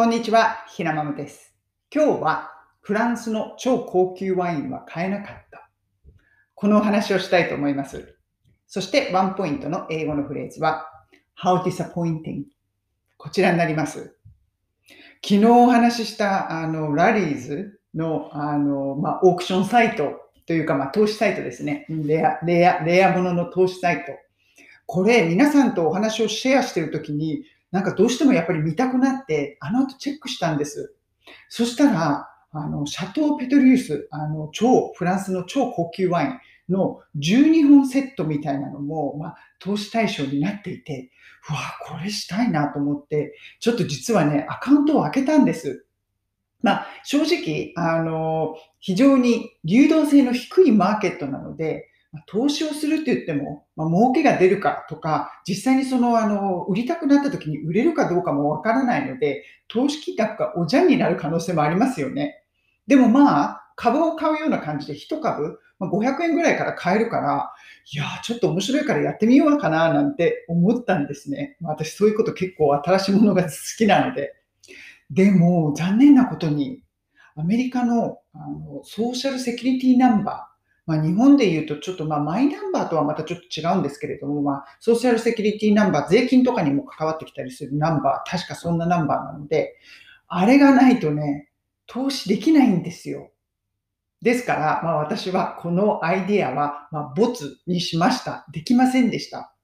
こんにちは、ひなまむです。今日はフランスの超高級ワインは買えなかった。このお話をしたいと思います。そしてワンポイントの英語のフレーズは How disappointing こちらになります。昨日お話ししたあのラリーズのあの、まあ、オークションサイトというか、まあ、投資サイトですね。レア、レア、レアものの投資サイト。これ皆さんとお話をシェアしているときになんかどうしてもやっぱり見たくなって、あの後チェックしたんです。そしたら、あの、シャトー・ペトリウス、あの、超、フランスの超高級ワインの12本セットみたいなのも、まあ、投資対象になっていて、うわ、これしたいなと思って、ちょっと実はね、アカウントを開けたんです。まあ、正直、あの、非常に流動性の低いマーケットなので、投資をするって言っても、まあ、儲けが出るかとか、実際にその、あの、売りたくなった時に売れるかどうかもわからないので、投資金額がおじゃんになる可能性もありますよね。でもまあ、株を買うような感じで1株、まあ、500円ぐらいから買えるから、いやーちょっと面白いからやってみようかななんて思ったんですね。ま私そういうこと結構新しいものが好きなので。でも、残念なことに、アメリカのあのソーシャルセキュリティナンバー、まあ、日本で言うとちょっとまあマイナンバーとはまたちょっと違うんですけれども、まあ、ソーシャルセキュリティナンバー、税金とかにも関わってきたりするナンバー、確かそんなナンバーなので、あれがないとね、投資できないんですよ。ですから、まあ私はこのアイデアは、まあ、ボツにしました。できませんでした。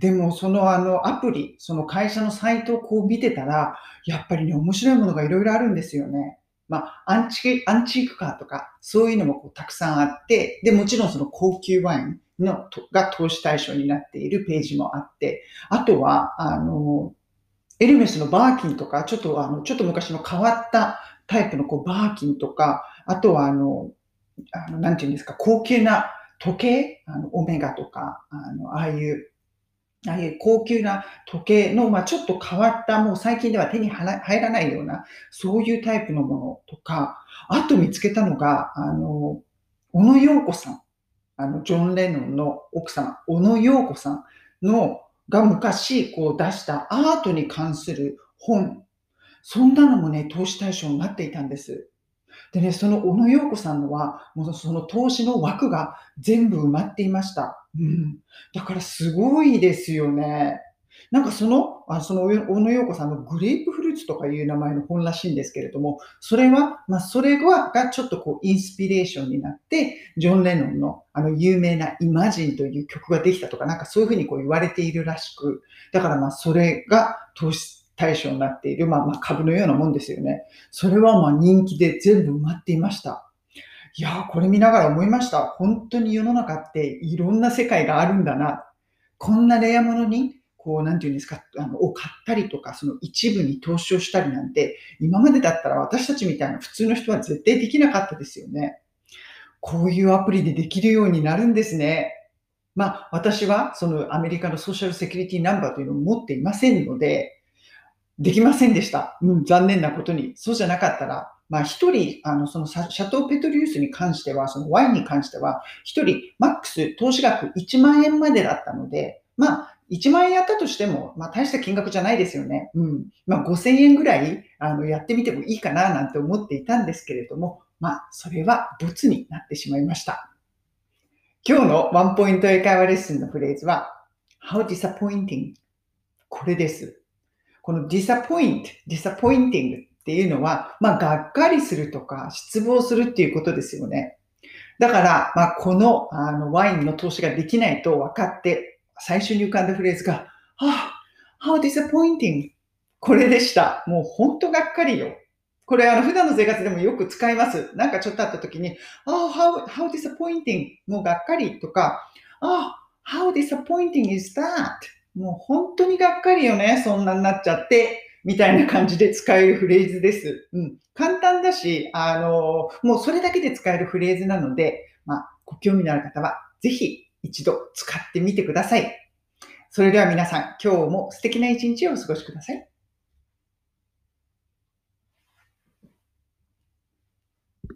でも、そのあのアプリ、その会社のサイトをこう見てたら、やっぱりね、面白いものがいろいろあるんですよね。まあ、アンチアンチークカーとか、そういうのもこうたくさんあって、で、もちろんその高級ワインのが投資対象になっているページもあって、あとは、あの、エルメスのバーキンとか、ちょっとあの、ちょっと昔の変わったタイプのこうバーキンとか、あとはあの、あのなんていうんですか、高級な時計、あのオメガとか、あの、ああいうあい高級な時計の、まあ、ちょっと変わった、もう最近では手に入らないような、そういうタイプのものとか、あと見つけたのが、あの、小野洋子さん。あの、ジョン・レノンの奥様、小野洋子さんの、が昔、こう出したアートに関する本。そんなのもね、投資対象になっていたんです。でね、その小野洋子さんのは、もうその投資の枠が全部埋まっていました。うん。だからすごいですよね。なんかその、あその小野洋子さんのグレープフルーツとかいう名前の本らしいんですけれども、それは、まあそれがちょっとこうインスピレーションになって、ジョン・レノンのあの有名なイマジンという曲ができたとか、なんかそういうふうにこう言われているらしく、だからまあそれが投資対象になっている、まあ、まあ株のようなもんですよね。それはまあ人気で全部埋まっていました。いやー、これ見ながら思いました。本当に世の中っていろんな世界があるんだな。こんなレアものに、こう、なんていうんですか、あの、を買ったりとか、その一部に投資をしたりなんて、今までだったら私たちみたいな普通の人は絶対できなかったですよね。こういうアプリでできるようになるんですね。まあ、私はそのアメリカのソーシャルセキュリティナンバーというのを持っていませんので、できませんでした。うん、残念なことに。そうじゃなかったら、まあ一人、あの、そのシャトーペトリウスに関しては、そのワインに関しては、一人、マックス投資額1万円までだったので、まあ、1万円やったとしても、まあ大した金額じゃないですよね。うん。まあ5000円ぐらい、あの、やってみてもいいかななんて思っていたんですけれども、まあ、それはボツになってしまいました。今日のワンポイント英会話レッスンのフレーズは、How disappointing これです。この disappoint, disappointing っていうのは、まあ、がっかりするとか、失望するっていうことですよね。だから、まあ、このあのワインの投資ができないと分かって、最初に浮かんだフレーズが、あ、how disappointing これでした。もう本当がっかりよ。これ、あの、普段の生活でもよく使います。なんかちょっとあった時に、oh, how, how disappointing もうがっかりとか、oh, how disappointing is that? もう本当にがっかりよね、そんなになっちゃって、みたいな感じで使えるフレーズです。うん。簡単だし、あの、もうそれだけで使えるフレーズなので、まあ、ご興味のある方は、ぜひ一度使ってみてください。それでは皆さん、今日も素敵な一日をお過ごしください。